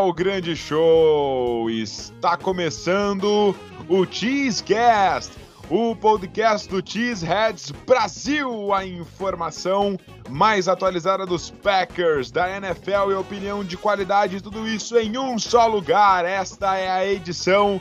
Ao grande show! Está começando o Cheesecast, o podcast do Cheeseheads Brasil, a informação mais atualizada dos Packers, da NFL e opinião de qualidade, tudo isso em um só lugar. Esta é a edição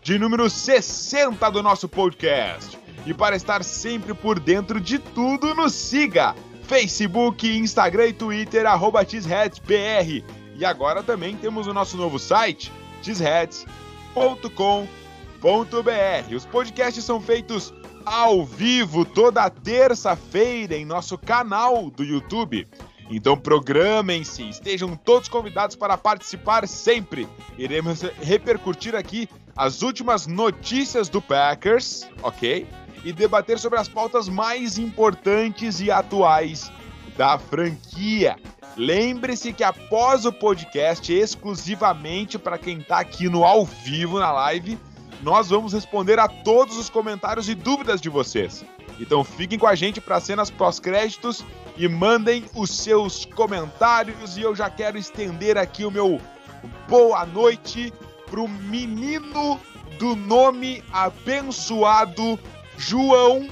de número 60 do nosso podcast. E para estar sempre por dentro de tudo, nos siga Facebook, Instagram e Twitter, arroba cheeseheadsbr. E agora também temos o nosso novo site, cheeseheads.com.br. Os podcasts são feitos ao vivo toda terça-feira em nosso canal do YouTube. Então programem-se, estejam todos convidados para participar sempre. Iremos repercutir aqui as últimas notícias do Packers, ok? e debater sobre as pautas mais importantes e atuais da franquia. Lembre-se que após o podcast, exclusivamente para quem está aqui no ao vivo na live, nós vamos responder a todos os comentários e dúvidas de vocês. Então fiquem com a gente para cenas pós-créditos e mandem os seus comentários. E eu já quero estender aqui o meu boa noite pro menino do nome abençoado João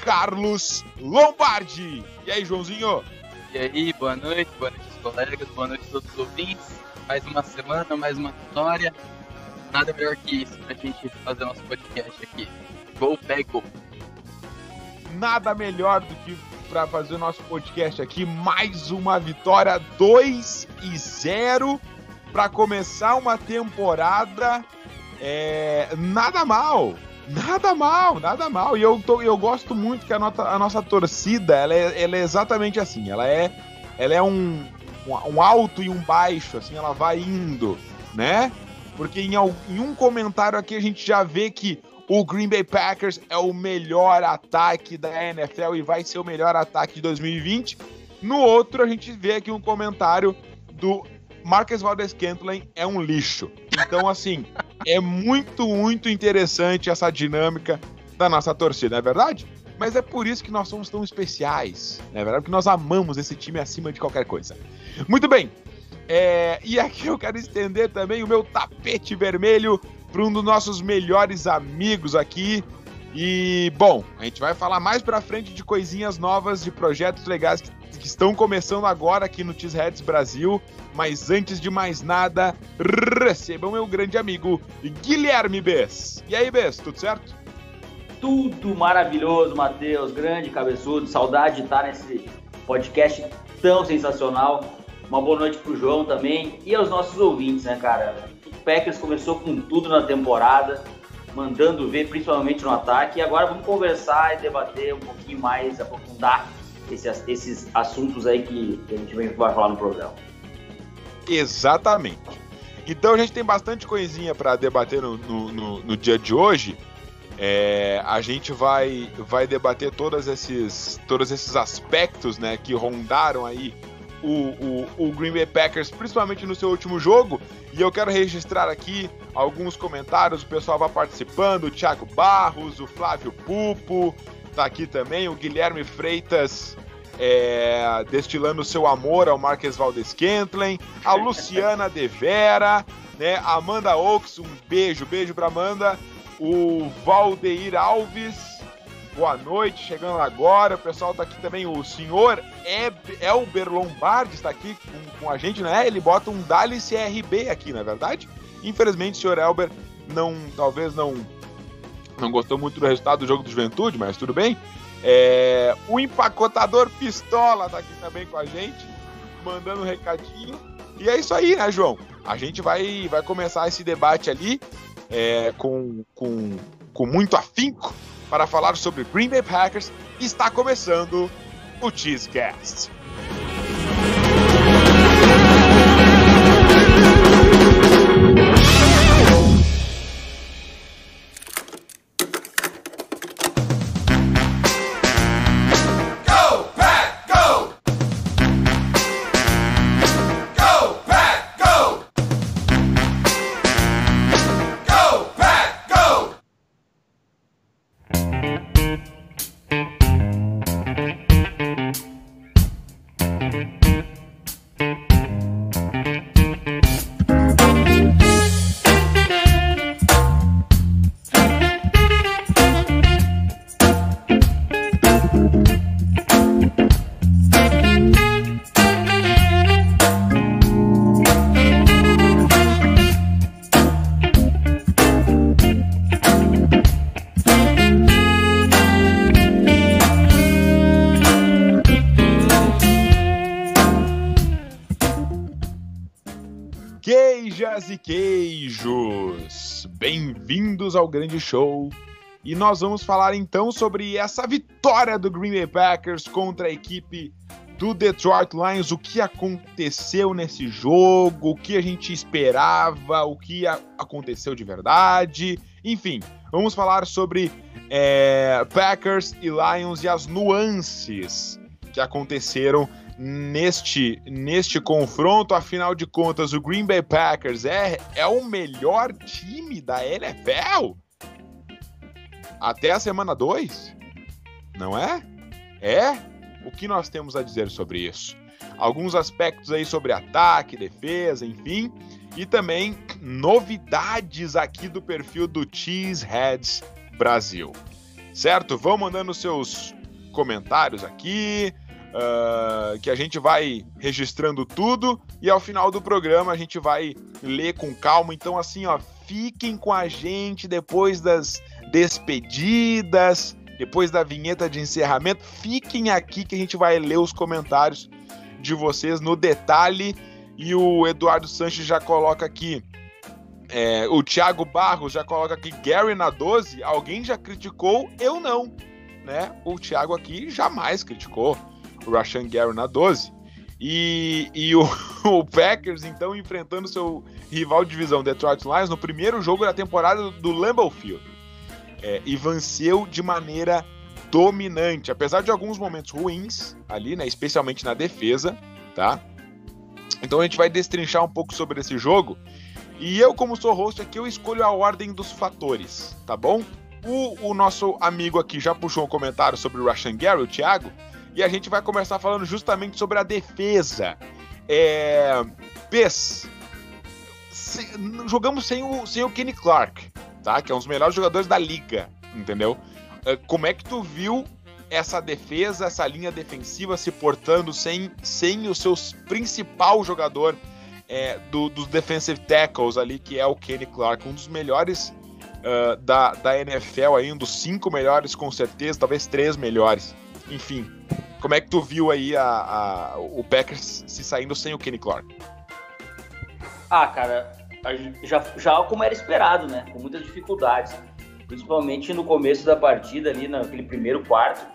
Carlos Lombardi. E aí, Joãozinho? E aí, boa noite, boa noite aos colegas, boa noite a todos os ouvintes. Mais uma semana, mais uma vitória. Nada melhor que isso pra gente fazer nosso podcast aqui. Gol, pego. Nada melhor do que para fazer o nosso podcast aqui. Mais uma vitória 2 e 0 para começar uma temporada. É, nada mal, Nada mal, nada mal. E eu, tô, eu gosto muito que a, nota, a nossa torcida, ela é, ela é exatamente assim. Ela é, ela é um, um alto e um baixo, assim, ela vai indo, né? Porque em, em um comentário aqui a gente já vê que o Green Bay Packers é o melhor ataque da NFL e vai ser o melhor ataque de 2020. No outro, a gente vê aqui um comentário do Marcus Valdez Scantling é um lixo. Então, assim, é muito, muito interessante essa dinâmica da nossa torcida, não é verdade? Mas é por isso que nós somos tão especiais, não é verdade? Porque nós amamos esse time acima de qualquer coisa. Muito bem, é... e aqui eu quero estender também o meu tapete vermelho para um dos nossos melhores amigos aqui. E, bom, a gente vai falar mais pra frente de coisinhas novas, de projetos legais que que estão começando agora aqui no Cheeseheads Brasil. Mas antes de mais nada, recebam meu grande amigo Guilherme Bess. E aí, Bess, tudo certo? Tudo maravilhoso, Matheus. Grande cabeçudo. Saudade de estar nesse podcast tão sensacional. Uma boa noite pro João também e aos nossos ouvintes, né, cara? O Packers começou com tudo na temporada, mandando ver principalmente no ataque. E agora vamos conversar e debater um pouquinho mais, aprofundar esses, esses assuntos aí que, que a gente vai falar no programa. Exatamente. Então a gente tem bastante coisinha para debater no, no, no, no, dia de hoje. É, a gente vai, vai debater todos esses, todos esses aspectos né, que rondaram aí o, o, o, Green Bay Packers, principalmente no seu último jogo. E eu quero registrar aqui alguns comentários, o pessoal vai participando, o Thiago Barros, o Flávio Pupo, tá aqui também, o Guilherme Freitas é, destilando seu amor ao Marques Valdes Kentlen, a Luciana De Vera, né, a Amanda Oaks, um beijo, beijo pra Amanda, o Valdeir Alves, boa noite, chegando agora, o pessoal tá aqui também, o senhor Elber Lombardi está aqui com, com a gente, né, ele bota um Dali CRB aqui, não é verdade? Infelizmente o senhor Elber não, talvez não não gostou muito do resultado do jogo do Juventude, mas tudo bem. É, o empacotador Pistola tá aqui também com a gente, mandando um recadinho. E é isso aí, né, João? A gente vai, vai começar esse debate ali é, com, com, com muito afinco para falar sobre Green Bay Packers. Está começando o Cheesecast. Queijas e queijos, bem-vindos ao grande show. E nós vamos falar então sobre essa vitória do Green Bay Packers contra a equipe do Detroit Lions, o que aconteceu nesse jogo, o que a gente esperava, o que aconteceu de verdade, enfim, vamos falar sobre é, Packers e Lions e as nuances que aconteceram neste, neste confronto. Afinal de contas, o Green Bay Packers é, é o melhor time da NFL? Até a semana 2? Não é? É? O que nós temos a dizer sobre isso? Alguns aspectos aí sobre ataque, defesa, enfim. E também novidades aqui do perfil do Cheeseheads Brasil. Certo? Vão mandando seus comentários aqui, uh, que a gente vai registrando tudo e ao final do programa a gente vai ler com calma. Então, assim, ó, fiquem com a gente depois das despedidas, depois da vinheta de encerramento. Fiquem aqui que a gente vai ler os comentários de vocês no detalhe. E o Eduardo Sanches já coloca aqui. É, o Thiago Barros já coloca aqui Gary na 12. Alguém já criticou? Eu não. Né? O Thiago aqui jamais criticou Rashan Gary na 12. E, e o, o, Packers, então, enfrentando seu rival de divisão, Detroit Lions, no primeiro jogo da temporada do Lambeau Field. É, e venceu de maneira dominante, apesar de alguns momentos ruins ali, né, especialmente na defesa, tá? Então a gente vai destrinchar um pouco sobre esse jogo. E eu, como sou host aqui, eu escolho a ordem dos fatores, tá bom? O, o nosso amigo aqui já puxou um comentário sobre o Rashan Gary, o Thiago, e a gente vai começar falando justamente sobre a defesa. É... Pes, se, jogamos sem o, sem o Kenny Clark, tá? Que é um dos melhores jogadores da liga, entendeu? É, como é que tu viu essa defesa, essa linha defensiva se portando sem, sem o seu principal jogador é, do, dos defensive tackles ali, que é o Kenny Clark, um dos melhores uh, da, da NFL aí, um dos cinco melhores com certeza, talvez três melhores. Enfim, como é que tu viu aí a, a, o Packers se saindo sem o Kenny Clark? Ah, cara, já, já como era esperado, né? Com muitas dificuldades. Principalmente no começo da partida, ali naquele primeiro quarto.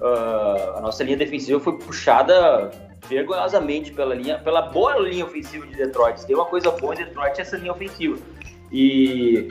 Uh, a nossa linha defensiva foi puxada vergonhosamente pela linha, pela boa linha ofensiva de Detroit. tem uma coisa boa em Detroit é essa linha ofensiva. E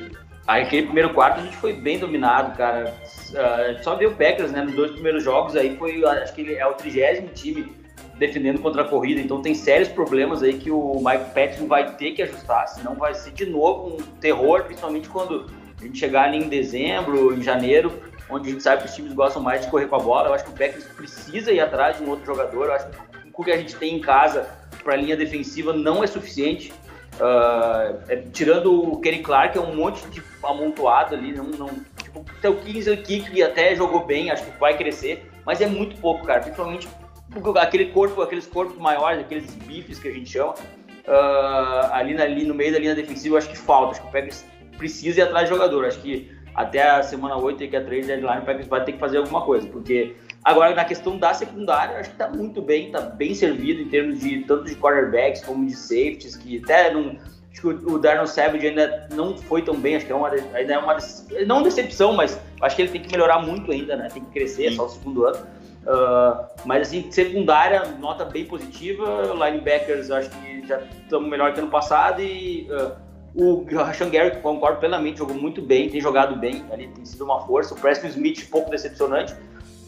aquele primeiro quarto a gente foi bem dominado, cara. Uh, só viu o Packers, né? Nos dois primeiros jogos aí foi, acho que ele é o trigésimo time defendendo contra a corrida, então tem sérios problemas aí que o Mike Patton vai ter que ajustar, senão vai ser de novo um terror, principalmente quando a gente chegar ali em dezembro, em janeiro, onde a gente sabe que os times gostam mais de correr com a bola. Eu acho que o Packers precisa ir atrás de um outro jogador. Eu acho que o que a gente tem em casa para a linha defensiva não é suficiente. Uh, é, tirando o Kenny Clark, é um monte de amontoado ali. Não, não, tipo, tem o Kingsley Kick que até jogou bem, acho que vai crescer, mas é muito pouco, cara. Principalmente aquele corpo, aqueles corpos maiores, aqueles bifes que a gente chama, uh, ali, ali no meio da linha defensiva, acho que falta. Acho que o Packers precisa ir atrás de jogador. Acho que até a semana 8 e a 3 deadline, o Packers vai ter que fazer alguma coisa, porque agora na questão da secundária, acho que tá muito bem, tá bem servido em termos de tanto de quarterbacks como de safeties, que até não. Acho que o Darnell Savage ainda não foi tão bem, acho que é uma, ainda é uma. Não decepção, mas acho que ele tem que melhorar muito ainda, né? Tem que crescer, é só o segundo ano. Uh, mas assim, secundária, nota bem positiva. Linebackers, acho que já estamos melhor que ano passado. E uh, o Rashan Gary, concordo plenamente, jogou muito bem, tem jogado bem, ali tem sido uma força. O Preston Smith, pouco decepcionante.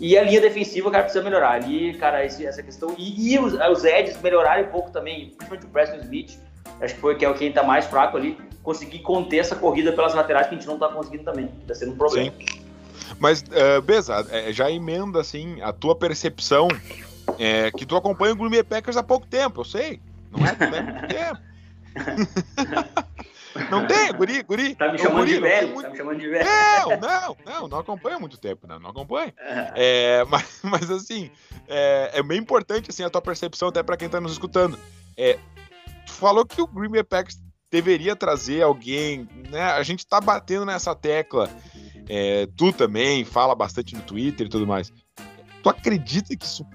E a linha defensiva, cara, precisa melhorar. Ali, cara, esse, essa questão. E, e os, os Eds melhorarem um pouco também, principalmente o Preston Smith. Acho que foi que é quem tá mais fraco ali. Conseguir conter essa corrida pelas laterais que a gente não tá conseguindo também. Tá sendo um problema. Sim. Mas, uh, Beza, é, já emenda, assim, a tua percepção é, que tu acompanha o Green Bay Packers há pouco tempo, eu sei. Não é? Não é muito tempo. Não tem, guri, guri. Tá me chamando guri, de velho, muito... tá me chamando de velho. Não, não, não, não acompanha muito tempo, não, não acompanha. É, mas, mas assim, é, é bem importante assim, a tua percepção até para quem tá nos escutando. É, tu falou que o Green Bay Packers deveria trazer alguém, né? A gente tá batendo nessa tecla é, tu também fala bastante no Twitter e tudo mais. Tu acredita que isso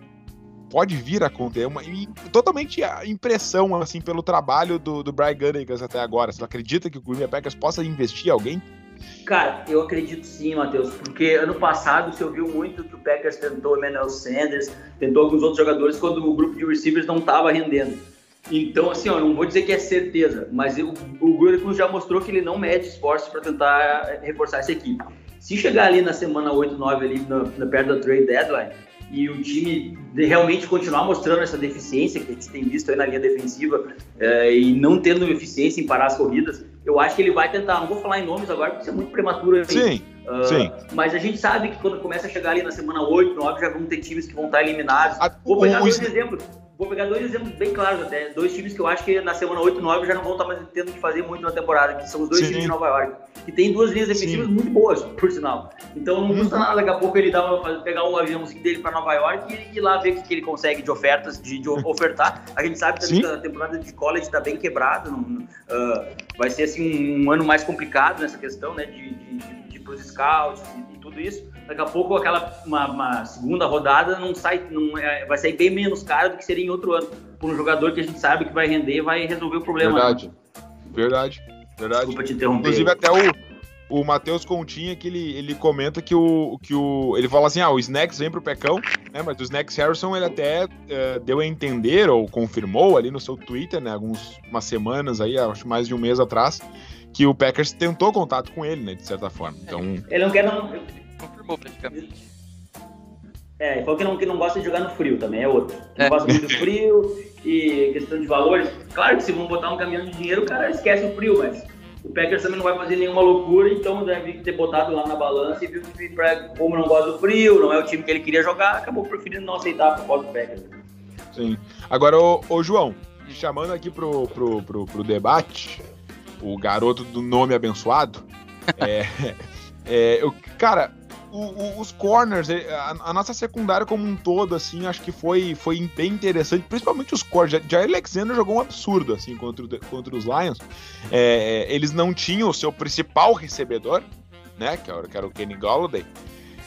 pode vir a acontecer. Uma, e, totalmente a impressão, assim, pelo trabalho do, do Brian Gunnigans até agora. Você acredita que o Green Bay Packers possa investir em alguém? Cara, eu acredito sim, Matheus, porque ano passado você ouviu muito que o Packers tentou o Emmanuel Sanders, tentou alguns outros jogadores quando o grupo de receivers não estava rendendo. Então, assim, ó, não vou dizer que é certeza, mas eu, o Gruden já mostrou que ele não mede esforços para tentar reforçar essa equipe. Se chegar ali na semana 8, 9, ali no, no, perto da trade deadline, e o time realmente continuar mostrando essa deficiência que a gente tem visto aí na linha defensiva é, e não tendo eficiência em parar as corridas, eu acho que ele vai tentar. Não vou falar em nomes agora porque isso é muito prematuro. Aí. Sim. Uh, sim. Mas a gente sabe que quando começa a chegar ali na semana 8, 9, já vão ter times que vão estar eliminados. A, vou pegar o, dois exemplos. Vou pegar dois exemplos bem claros até. Dois times que eu acho que na semana 8 e 9 já não vão estar mais tendo que fazer muito na temporada, que são os dois Sim. times de Nova York. Que tem duas linhas defensivas Sim. muito boas, por sinal. Então não custa uhum. nada daqui a pouco ele dar uma, pegar um aviãozinho dele para Nova York e ir lá ver o que ele consegue de ofertas, de, de ofertar. A gente sabe também que a temporada de college está bem quebrada. uh, vai ser assim um, um, ano mais complicado nessa questão, né? De, de, de, de pros scouts e, e tudo isso daqui a pouco aquela uma, uma segunda rodada não sai, não é, vai sair bem menos caro do que seria em outro ano, por um jogador que a gente sabe que vai render e vai resolver o problema. Verdade, verdade, verdade. Desculpa te interromper. Inclusive até o, o Matheus Continha que ele, ele comenta que o, que o ele fala assim, ah, o Snacks vem pro Pecão, né, mas o Snacks Harrison ele até uh, deu a entender ou confirmou ali no seu Twitter, né, algumas semanas aí, acho mais de um mês atrás, que o Packers tentou contato com ele, né, de certa forma. Então, ele não quer não confirmou praticamente. É, ele falou que não, que não gosta de jogar no frio também, é outro. Não é. gosta muito do frio e questão de valores. Claro que se vão botar um caminhão de dinheiro, o cara esquece o frio, mas o Packers também não vai fazer nenhuma loucura, então deve ter botado lá na balança e viu que como não gosta do frio, não é o time que ele queria jogar, acabou preferindo não aceitar a proposta do Packers. Sim. Agora, ô, ô João, chamando aqui pro, pro, pro, pro, debate, o garoto do nome abençoado, é, é, eu, cara, o, o, os corners, é, a, a, nossa secundária como um todo, assim, acho que foi, foi bem interessante, principalmente os corners. Jair Alexander jogou um absurdo, assim, contra, contra os Lions. É, eles não tinham o seu principal recebedor, né, que era, que era o Kenny Golladay,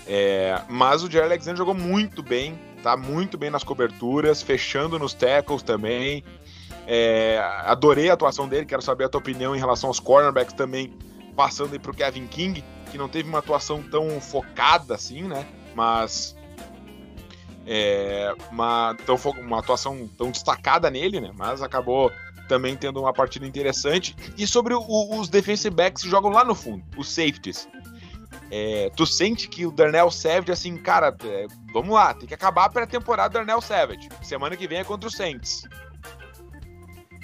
é, mas o Jair Alexander jogou muito bem, tá muito bem nas coberturas, fechando nos tackles também. É, adorei a atuação dele, quero saber a tua opinião em relação aos cornerbacks também, passando aí pro Kevin King que não teve uma atuação tão focada assim, né? Mas é, uma, tão, uma atuação tão destacada nele, né? Mas acabou também tendo uma partida interessante. E sobre o, os defensive backs que jogam lá no fundo, os safeties. É, tu sente que o Darnell Savage, assim, cara, é, vamos lá, tem que acabar a pré-temporada do Darnell Savage. Semana que vem é contra o Saints.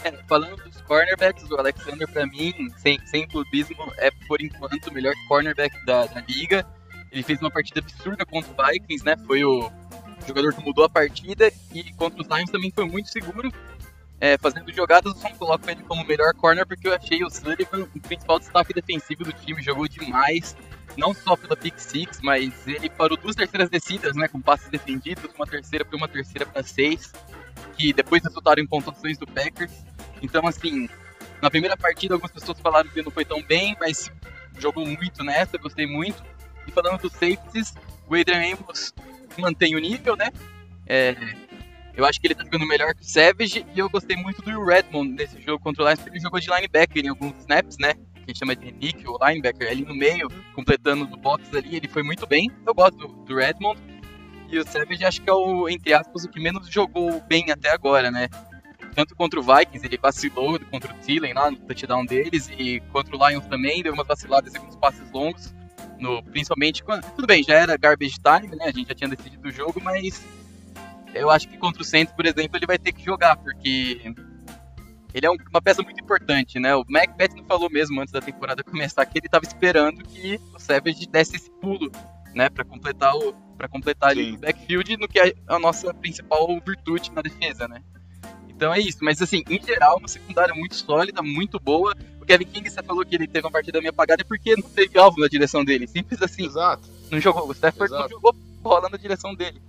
É, falando dos cornerbacks, o Alexander, para mim, sem, sem clubismo, é por enquanto o melhor cornerback da, da liga. Ele fez uma partida absurda contra o Vikings, né? Foi o jogador que mudou a partida e contra os Lions também foi muito seguro. É, fazendo jogadas, eu só coloco ele como melhor corner porque eu achei o Sullivan o principal destaque defensivo do time, jogou demais, não só pela pick six, mas ele parou duas terceiras descidas, né, com passes defendidos, uma terceira para uma terceira para seis, que depois resultaram em pontuações do Packers. Então, assim, na primeira partida algumas pessoas falaram que não foi tão bem, mas jogou muito nessa, gostei muito. E falando dos safeties, o Adrian Amos mantém o nível, né? É, eu acho que ele tá jogando melhor que o Savage e eu gostei muito do Redmond nesse jogo contra o porque ele jogou de linebacker em alguns snaps, né? Que a gente chama de nick ou linebacker, ali no meio, completando o box ali, ele foi muito bem. Eu gosto do, do Redmond. E o Savage acho que é o, entre aspas, o que menos jogou bem até agora, né? Tanto contra o Vikings, ele vacilou contra o Thielen lá no touchdown deles, e contra o Lions também, deu uma vacilada com os passes longos, no, principalmente quando. Tudo bem, já era garbage time, né? A gente já tinha decidido o jogo, mas eu acho que contra o Saints, por exemplo, ele vai ter que jogar, porque ele é um, uma peça muito importante, né? O Macbeth não falou mesmo antes da temporada começar que ele estava esperando que o Savage desse esse pulo, né, para completar o para completar ali o backfield no que é a nossa principal virtude na defesa, né? Então é isso, mas assim, em geral, uma secundária muito sólida, muito boa. O Kevin King, você falou que ele teve uma partida meio apagada é porque não teve alvo na direção dele. Simples assim. Exato. Não jogou. O Stafford Exato. não jogou bola na direção dele.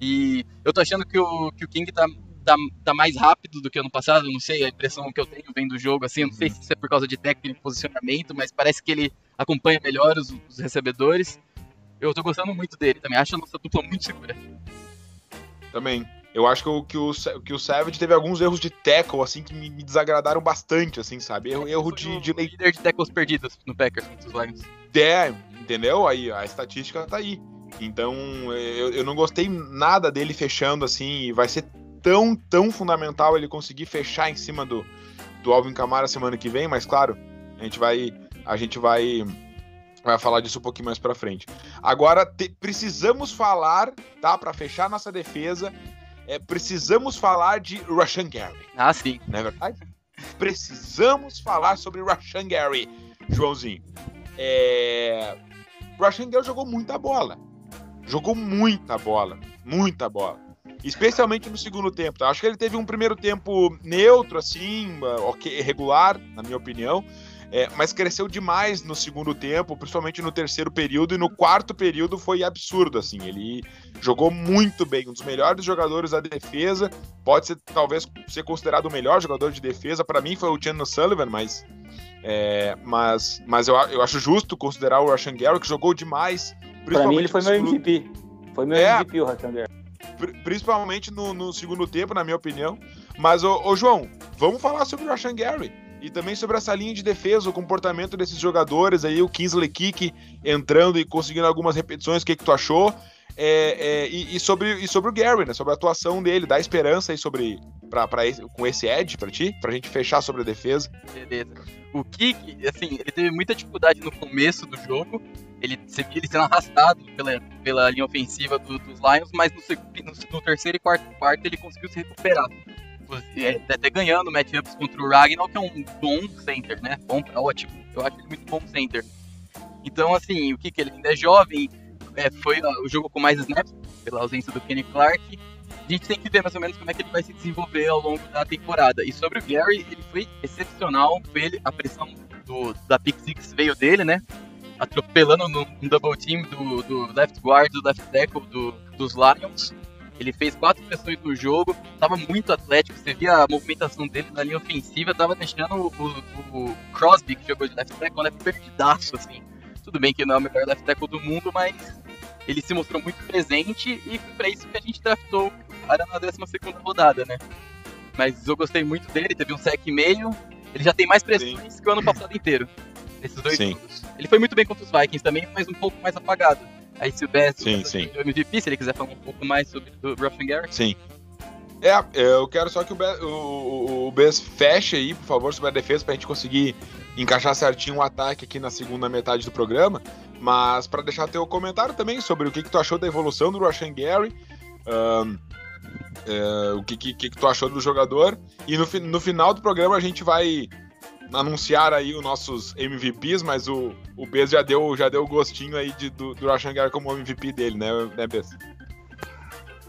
E eu tô achando que o, que o King tá, tá, tá mais rápido do que ano passado. Não sei, a impressão que eu tenho vendo do jogo, assim, não sei se isso é por causa de técnica e posicionamento, mas parece que ele acompanha melhor os, os recebedores. Eu tô gostando muito dele também. Acho a nossa dupla muito segura. Também. Eu acho que o, que o, que o Savage teve alguns erros de tackle, assim, que me, me desagradaram bastante, assim, sabe? Erro, erro de, de líder de tackles perdidos no Packers, dos Lions. É, entendeu? Aí a estatística tá aí. Então, eu, eu não gostei nada dele fechando, assim, e vai ser tão, tão fundamental ele conseguir fechar em cima do, do Alvin Kamara semana que vem, mas claro, a gente vai a gente vai vai falar disso um pouquinho mais para frente. Agora te, precisamos falar, tá, para fechar nossa defesa, é, precisamos falar de Rashan Gary. Ah, sim. Não é verdade? precisamos falar sobre Rashan Gary, Joãozinho. É... Rashan Gary jogou muita bola. Jogou muita bola, muita bola. Especialmente no segundo tempo. Tá? Acho que ele teve um primeiro tempo neutro, assim, ok, regular, na minha opinião. É, mas cresceu demais no segundo tempo, principalmente no terceiro período, e no quarto período foi absurdo, assim, ele jogou muito bem, um dos melhores jogadores da defesa, pode ser, talvez, ser considerado o melhor jogador de defesa, para mim foi o Chandler Sullivan, mas é, mas, mas eu, eu acho justo considerar o Rashan Gary, que jogou demais. Pra mim ele foi meu MVP, foi meu é, MVP o Rashan Gary principalmente no, no, segundo tempo, na minha opinião. Mas, ô, ô, João, vamos falar sobre o Rashan Gary. E também sobre essa linha de defesa, o comportamento desses jogadores aí, o Kingsley Kick entrando e conseguindo algumas repetições, o que, que tu achou? É, é, e, e, sobre, e sobre o Gary, né? Sobre a atuação dele, dá esperança aí sobre. Pra, pra esse, com esse edge pra ti, pra gente fechar sobre a defesa. Beleza. O Kick, assim, ele teve muita dificuldade no começo do jogo, ele, ele sendo arrastado pela, pela linha ofensiva do, dos Lions, mas no, no, no, terceiro e quarto quarto ele conseguiu se recuperar. É, até ganhando matchups contra o Ragnar, que é um bom center, né? Bom ótimo. Eu acho ele muito bom center. Então, assim, o que que ele ainda é jovem, é, foi o jogo com mais snaps, pela ausência do Kenny Clark. A gente tem que ver mais ou menos como é que ele vai se desenvolver ao longo da temporada. E sobre o Gary, ele foi excepcional. Foi ele, a pressão do, da Pick Six veio dele, né? atropelando no, no double team do, do, left guard, do left tackle do, dos Lions. Ele fez quatro pressões no jogo, estava muito atlético, você via a movimentação dele na linha ofensiva, estava deixando o, o, o, Crosby, que jogou de left tackle, né, perdidaço, assim. Tudo bem que não é o melhor left tackle do mundo, mas ele se mostrou muito presente e foi pra isso que a gente draftou cara na 12 rodada, né. Mas eu gostei muito dele, teve um sec e meio, ele já tem mais pressões Sim. que o ano passado inteiro. Nesses dois sim. jogos. Ele foi muito bem contra os Vikings também, mas um pouco mais apagado. Aí se o Bess sim, sim. o MVP, se ele quiser falar um pouco mais sobre o Ruffin Garrett. Sim. É, eu quero só que o, Bess, o, o feche aí, por favor, sobre a defesa, pra gente conseguir encaixar certinho o um ataque aqui na segunda metade do programa. Mas para deixar teu comentário também sobre o que, que tu achou da evolução do Rashan Gary, um, é, o que, que, que, tu achou do jogador. E no, no final do programa a gente vai anunciar aí os nossos MVPs, mas o, o Bez já deu, já deu gostinho aí de, do, do Rashan Gary como MVP dele, né, né Bez?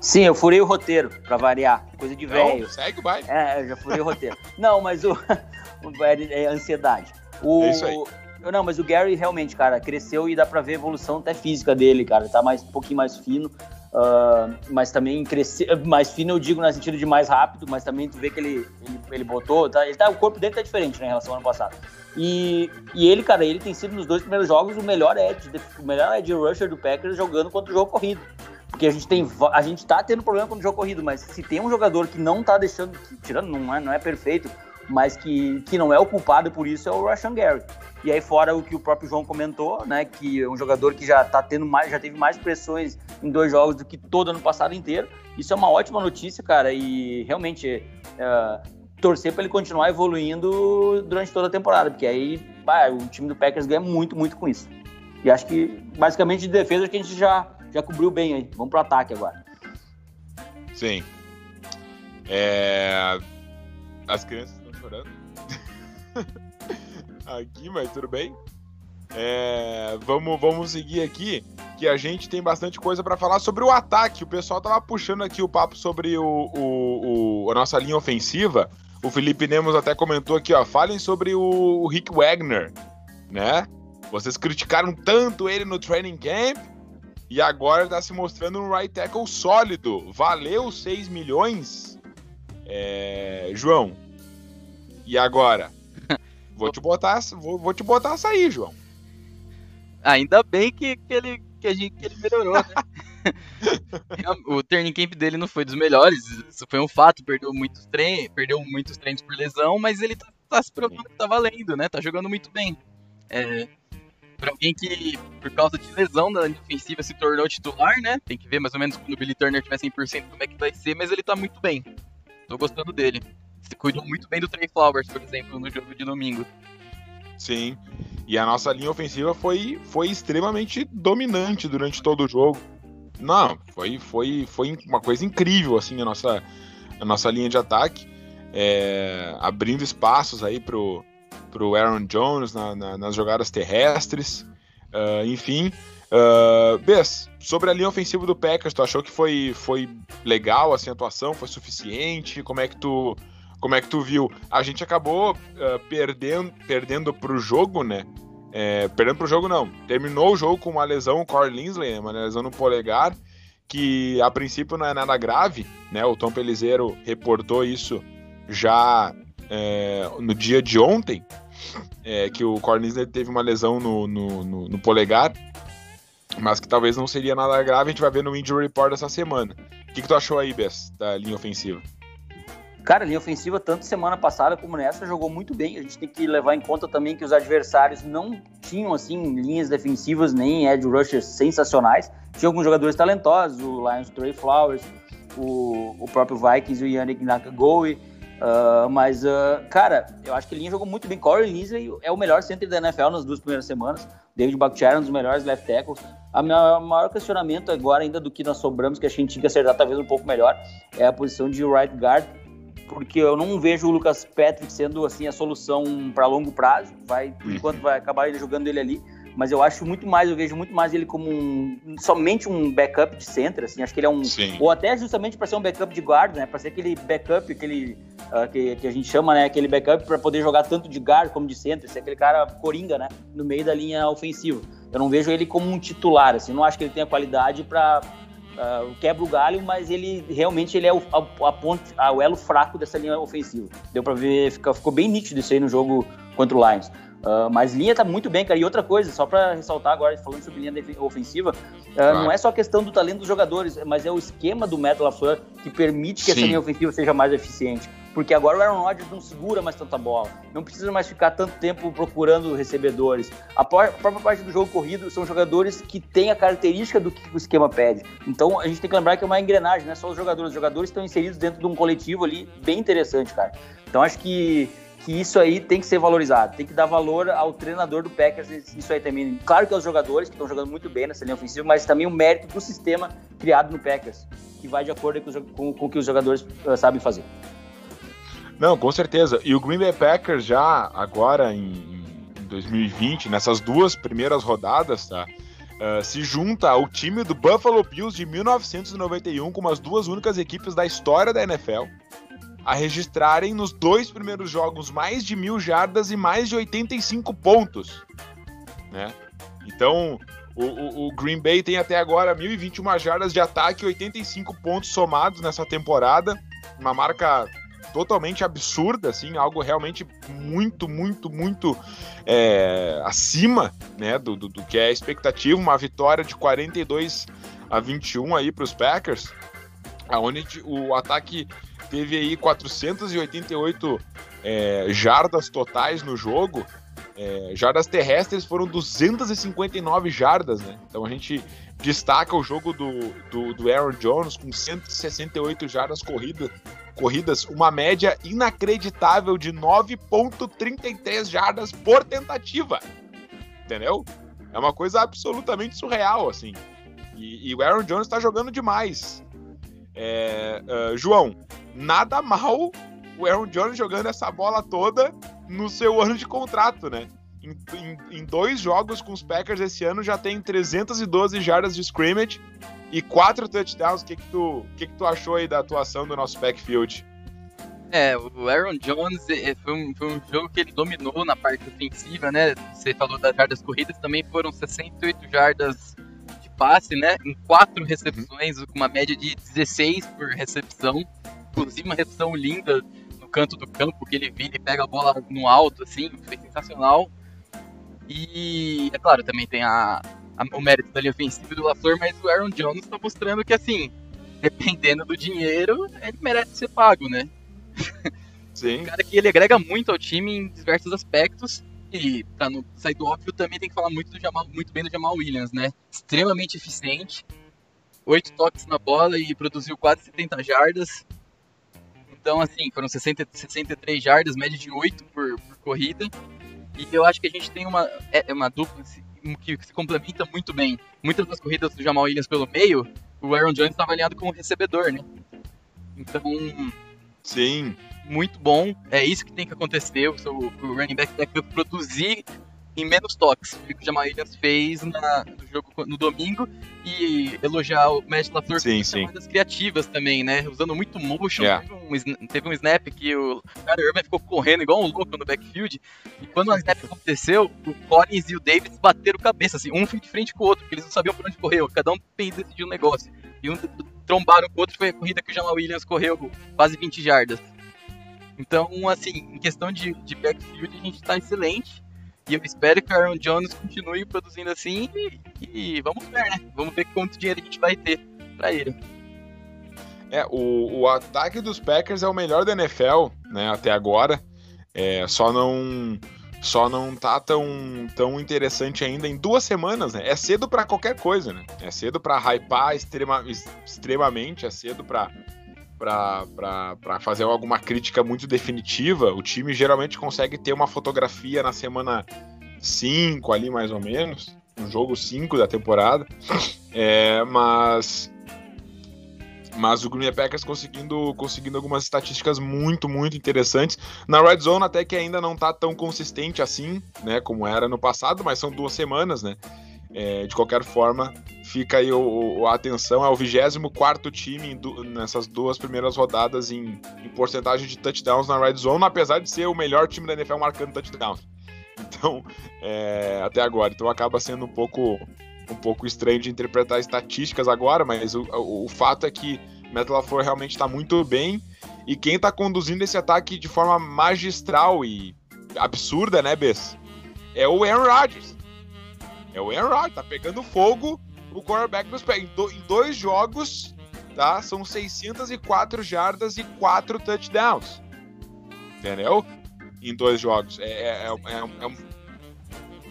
Sim, eu furei o roteiro, pra variar. Coisa de velho. Segue, vai. É, eu já furei o roteiro. Não, mas o. é ansiedade. O, é isso aí. Não, mas o Gary realmente, cara, cresceu e dá pra ver a evolução até física dele, cara. Tá mais, um pouquinho mais fino. Uh, mas também crescer mais fino eu digo no sentido de mais rápido, mas também tu vê que ele, ele, ele botou, tá, ele tá, o corpo dele tá diferente né, em relação ao ano passado. E, e ele, cara, ele tem sido nos dois primeiros jogos o melhor edge, o melhor edge rusher do Packers jogando contra o jogo corrido. Porque a gente tem a gente tá tendo problema com o jogo corrido, mas se tem um jogador que não tá deixando, tirando não é, não é perfeito, mas que, que não é o culpado por isso é o Rashan Gary. E aí fora o que o próprio João comentou, né, que é um jogador que já tá tendo mais, já teve mais pressões em dois jogos do que todo ano passado inteiro. Isso é uma ótima notícia, cara, e realmente é, torcer para ele continuar evoluindo durante toda a temporada, porque aí bah, o time do Packers ganha muito, muito com isso. E acho que basicamente de defesa que a gente já já cobriu bem aí. Vamos pro ataque agora. Sim. É... As crianças. aqui, mas tudo bem. É, vamos, vamos seguir aqui, que a gente tem bastante coisa para falar sobre o ataque. O pessoal tava puxando aqui o papo sobre o, o, o, a nossa linha ofensiva. O Felipe Nemos até comentou aqui, ó, falem sobre o, o Rick Wagner, né? Vocês criticaram tanto ele no training camp e agora está se mostrando um right tackle sólido. Valeu 6 milhões? É... João, e agora? Vou te botar, vou, vou te botar essa aí, João. Ainda bem que, que, ele, que, a gente, que ele melhorou, né? o turning camp dele não foi dos melhores, isso foi um fato, perdeu muitos treinos, perdeu muitos treinos por lesão, mas ele tá, tá se provando que tá valendo, né? Tá jogando muito bem. É, pra alguém que, por causa de lesão na linha ofensiva, se tornou titular, né? Tem que ver mais ou menos quando o Billy Turner tiver 100% como é que vai ser, mas ele tá muito bem. Tô gostando dele. Cuidou muito bem do Trey Flowers, por exemplo, no jogo de domingo. Sim. E a nossa linha ofensiva foi, foi extremamente dominante durante todo o jogo. Não, foi, foi, foi uma coisa incrível, assim, a nossa, a nossa linha de ataque. É, abrindo espaços aí pro, pro Aaron Jones na, na, nas jogadas terrestres. Uh, enfim. Uh, Bess, sobre a linha ofensiva do Packers, tu achou que foi, foi legal assim, a atuação? Foi suficiente? Como é que tu, como é que tu viu? A gente acabou uh, perdendo, perdendo pro jogo, né? É, perdendo pro jogo não. Terminou o jogo com uma lesão, o Corey Linsley, né? uma lesão no polegar, que a princípio não é nada grave, né? O Tom Pelizeiro reportou isso já é, no dia de ontem, é, que o Corey Linsley teve uma lesão no, no, no, no polegar, mas que talvez não seria nada grave, a gente vai ver no Injury Report dessa semana. O que, que tu achou aí, Bess, da linha ofensiva? Cara, a linha ofensiva, tanto semana passada como nessa, jogou muito bem. A gente tem que levar em conta também que os adversários não tinham, assim, linhas defensivas nem edge rushers sensacionais. Tinha alguns jogadores talentosos, o Lions Trey Flowers, o, o próprio Vikings, o Yannick Nakagoe. Uh, mas, uh, cara, eu acho que a linha jogou muito bem. Corey Linsley é o melhor center da NFL nas duas primeiras semanas. David Bakhtiari, um dos melhores left tackles. A minha maior questionamento agora, ainda do que nós sobramos, que a gente tinha que acertar talvez um pouco melhor, é a posição de right guard porque eu não vejo o Lucas Patrick sendo assim a solução para longo prazo. Vai, por uhum. enquanto vai acabar ele jogando ele ali, mas eu acho muito mais, eu vejo muito mais ele como um, somente um backup de center, assim, acho que ele é um Sim. ou até justamente para ser um backup de guard, né, para ser aquele backup, aquele uh, que, que, a gente chama, né, aquele backup para poder jogar tanto de guard como de center, ser aquele cara coringa, né, no meio da linha ofensiva. Eu não vejo ele como um titular, assim, não acho que ele tenha qualidade para uh, quebra o galho, mas ele realmente ele é o, a, a ponte, a, o elo fraco dessa linha ofensiva. Deu para ver, fica, ficou bem nítido isso aí no jogo contra o Lions. Uh, mas linha tá muito bem, cara. E outra coisa, só para ressaltar agora, falando sobre linha ofensiva, uh, claro. não é só questão do talento dos jogadores, mas é o esquema do Matt LaFleur que permite que Sim. essa linha ofensiva seja mais eficiente porque agora o Aaron Rodgers não segura mais tanta bola, não precisa mais ficar tanto tempo procurando recebedores. A própria parte do jogo corrido são jogadores que têm a característica do que o esquema pede. Então a gente tem que lembrar que é uma engrenagem, não é só os jogadores. Os jogadores estão inseridos dentro de um coletivo ali bem interessante, cara. Então acho que que isso aí tem que ser valorizado, tem que dar valor ao treinador do Packers, isso aí também. Claro que aos jogadores que estão jogando muito bem nessa linha ofensiva, mas também o mérito do sistema criado no Packers, que vai de acordo com, com, com o que os jogadores uh, sabem fazer. Não, com certeza. E o Green Bay Packers já agora em, em 2020, nessas duas primeiras rodadas, tá? Uh, se junta ao time do Buffalo Bills de 1991 como as duas únicas equipes da história da NFL a registrarem nos dois primeiros jogos mais de mil jardas e mais de 85 pontos, né? Então, o, o, o Green Bay tem até agora 1.021 jardas de ataque e 85 pontos somados nessa temporada, uma marca totalmente absurda, assim, algo realmente muito, muito, muito é, acima né, do, do, do, que é a expectativa, uma vitória de 42 a 21 aí para os Packers, aonde o ataque teve aí 488 é, jardas totais no jogo, é, jardas terrestres foram 259 jardas, né? Então a gente destaca o jogo do, do, do Aaron Jones com 168 jardas corridas, corridas, uma média inacreditável de 9,33 jardas por tentativa. Entendeu? É uma coisa absolutamente surreal, assim. E, e o Aaron Jones está jogando demais. É, uh, João, nada mal o Aaron Jones jogando essa bola toda no seu ano de contrato, né? Em, em, em, dois jogos com os Packers esse ano já tem 312 jardas de scrimmage e quatro touchdowns. O que, que, tu, que, que tu achou aí da atuação do nosso backfield? É, o Aaron Jones é, foi um, foi um jogo que ele dominou na parte ofensiva, né? Você falou das jardas corridas, também foram 68 jardas de passe, né? Em quatro recepções, com uma média de 16 por recepção. Inclusive uma recepção linda no canto do campo, que ele vira e pega a bola no alto, assim, foi sensacional. E, é claro, também tem a, o mérito da linha ofensiva do LaFleur, mas o Aaron Jones tá mostrando que, assim, dependendo do dinheiro, ele merece ser pago, né? Sim. Um cara que ele agrega muito ao time em diversos aspectos. E pra não sair do óbvio, também tem que falar muito, do Jamal, muito bem do Jamal Williams, né? Extremamente eficiente. Oito toques na bola e produziu quase 70 jardas. Então, assim, foram 60, 63 jardas, média de 8 por, por corrida. E eu acho que a gente tem uma, é, é uma dupla que se complementa muito bem. Muitas das corridas do Jamal Williams pelo meio, o Aaron Jones estava alinhado com o recebedor, né? Então, Sim. muito bom. É isso que tem que acontecer. O, seu, o running back tem que produzir em menos toques. Que o Jamal Williams fez na, no jogo no domingo. E elogiar o Matt LaFleur Sim, por sim. chamadas criativas também, né? Usando muito motion. Yeah. Teve, um, teve um snap que o cara Irving ficou correndo igual um louco no backfield. E quando o snap aconteceu, o Collins e o Davis bateram cabeça, assim, um foi de frente com o outro, porque eles não sabiam por onde correr. Cada um decidiu um negócio. E um trombaram com o outro, foi a corrida que o Jamal Williams correu quase 20 jardas. Então, assim, em questão de, de backfield, a gente tá excelente. E eu espero que o Aaron Jones continue produzindo assim. E, e vamos ver, né? Vamos ver quanto dinheiro a gente vai ter pra ele. É, o, o ataque dos Packers é o melhor da NFL, né, até agora. É, só não só não tá tão, tão interessante ainda em duas semanas, né? É cedo pra qualquer coisa, né? É cedo pra hypar extrema, ex- extremamente, é cedo pra pra fazer alguma crítica muito definitiva. O time geralmente consegue ter uma fotografia na semana 5 ali, mais ou menos, no jogo 5 da temporada. É, mas mas o Green Bay Packers conseguindo, conseguindo algumas estatísticas muito, muito interessantes. Na Red Zone até que ainda não tá tão consistente assim, né, como era no passado, mas são duas semanas, né? É, de qualquer forma, fica aí o, o- a atenção, é o 24º time nessas duas primeiras rodadas em, em porcentagem de touchdowns na Red Zone, apesar de ser o melhor time da NFL marcando touchdowns. Então, é, até agora. Então acaba sendo um pouco um pouco estranho de interpretar estatísticas agora, mas o, o, o fato é que Matt LaFleur realmente está muito bem e quem está conduzindo esse ataque de forma magistral e absurda, né, Bess? É o Aaron Rodgers. É o Aaron Rodgers, tá pegando fogo o quarterback dos pés. Em, do- em dois jogos, tá? São 604 jardas e 4 touchdowns. Entendeu? Em dois jogos. É, é, é, é, é um-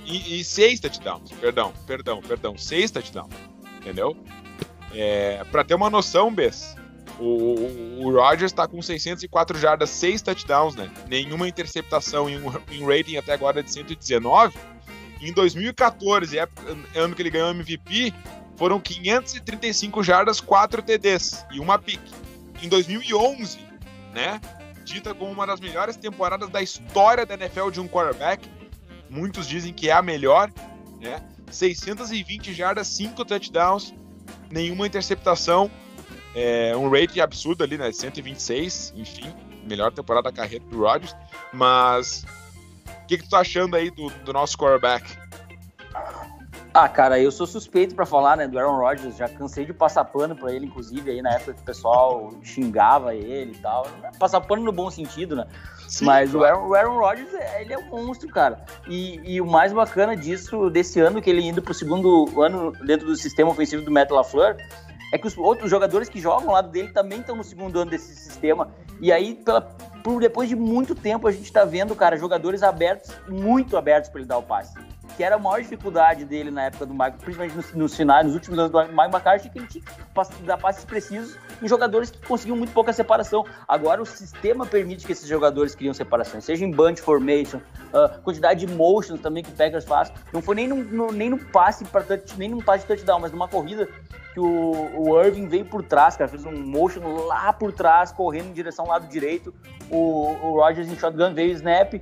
e, e seis touchdowns, perdão, perdão, perdão, seis touchdowns, entendeu? É, pra ter uma noção, Bess, o, o, o Rodgers tá com 604 jardas, seis touchdowns, né? Nenhuma interceptação em um em rating até agora de 119. Em 2014, época- ano que ele ganhou MVP, foram 535 jardas, 4 TDs e uma pick. Em 2011, né? Dita como uma das melhores temporadas da história da NFL de um quarterback. Muitos dizem que é a melhor, né? 620 jardas, 5 touchdowns, nenhuma interceptação, é, um rating absurdo ali, né? 126, enfim, melhor temporada da carreira do Rodgers. Mas que, que tu tá achando aí do, do nosso quarterback? Ah, cara, eu sou suspeito pra falar, né, do Aaron Rodgers. Já cansei de passar pano pra ele, inclusive, aí na época que o pessoal xingava ele e tal. Passar pano no bom sentido, né? Sim, Mas o claro. Aaron, o Aaron Rodgers, é- ele é um monstro, cara. E, e o mais bacana disso, desse ano, que ele indo pro segundo ano dentro do sistema ofensivo do Matt LaFleur, é que os outros jogadores que jogam ao lado dele também estão no segundo ano desse sistema. E aí, pela, por depois de muito tempo, a gente tá vendo, cara, jogadores abertos, muito abertos para ele dar o passe. Que era a maior dificuldade dele na época do Michael, principalmente nos, finais, nos últimos anos do Mike McCarthy, que ele tinha que dar passes precisos em jogadores que conseguiam muito pouca separação. Agora o sistema permite que esses jogadores criam separações, seja em bunch formation, ah, quantidade de motions também que o Packers faz. Não foi nem no, no- nem no passe para nem num passe de touchdown, mas numa corrida que o, o Irving veio por trás, cara, fez um motion lá por trás, correndo em direção ao lado direito. O, o Rodgers em shotgun veio o snap.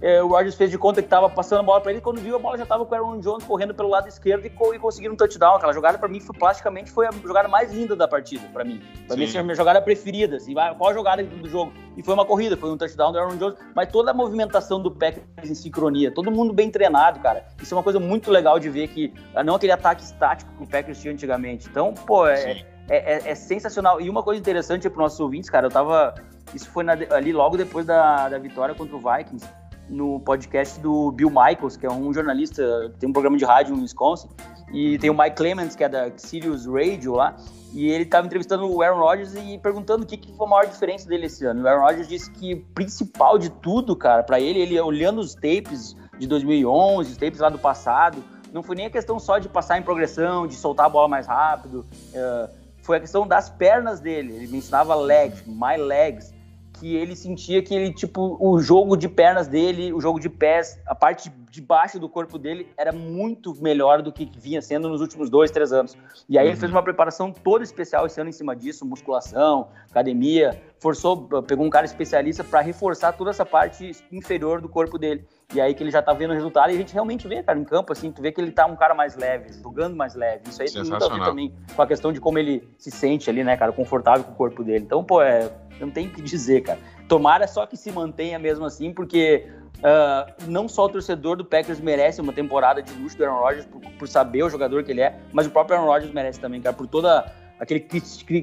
é, o Rodgers fez de conta que tava passando a bola para ele, quando viu a bola já tava com o Aaron Jones correndo pelo lado esquerdo e, co- e conseguindo um touchdown. Aquela jogada para mim foi plasticamente foi a jogada mais linda da partida, para mim. Pra mim, Sim. essa é a minha jogada preferida. Assim, qual a jogada do jogo? E foi uma corrida, foi um touchdown do Aaron Jones, mas toda a movimentação do Packers em sincronia, todo mundo bem treinado, cara. Isso é uma coisa muito legal de ver que ah, não aquele ataque estático que o Packers tinha antigamente. Então, pô, é. É, é- é sensacional. E uma coisa interessante para nossos ouvintes, cara, eu tava. Isso foi na- ali logo depois da, da vitória contra o Vikings. no podcast do Bill Michaels, que é um jornalista, tem um programa de rádio em Wisconsin, e tem o Mike Clements, que é da Sirius Radio lá, e ele estava entrevistando o Aaron Rodgers e perguntando o que, que foi a maior diferença dele esse ano. O Aaron Rodgers disse que o principal de tudo, cara, para ele, ele olhando os tapes de 2011, os tapes lá do passado, não foi nem a questão só de passar em progressão, de soltar a bola mais rápido, uh, foi a questão das pernas dele. Ele me ensinava legs, my legs, que ele sentia que ele, tipo, o jogo de pernas dele, o jogo de pés, a parte de baixo do corpo dele era muito melhor do que vinha sendo nos últimos dois, três anos. E aí uhum. ele fez uma preparação toda especial esse ano em cima disso, musculação, academia, forçou, pegou um cara especialista para reforçar toda essa parte inferior do corpo dele. E aí que ele já tá vendo o resultado e a gente realmente vê, cara, em campo, assim, tu vê que ele tá um cara mais leve, jogando mais leve. Isso aí tem muito a ver também com a questão de como ele se sente ali, né, cara, confortável com o corpo dele. Então, pô, é, não tem o que dizer, cara. Tomara só que se mantenha mesmo assim, porque uh, não só o torcedor do Packers merece uma temporada de luxo do Aaron Rodgers por, por, saber o jogador que ele é, mas o próprio Aaron Rodgers merece também, cara, por toda aquele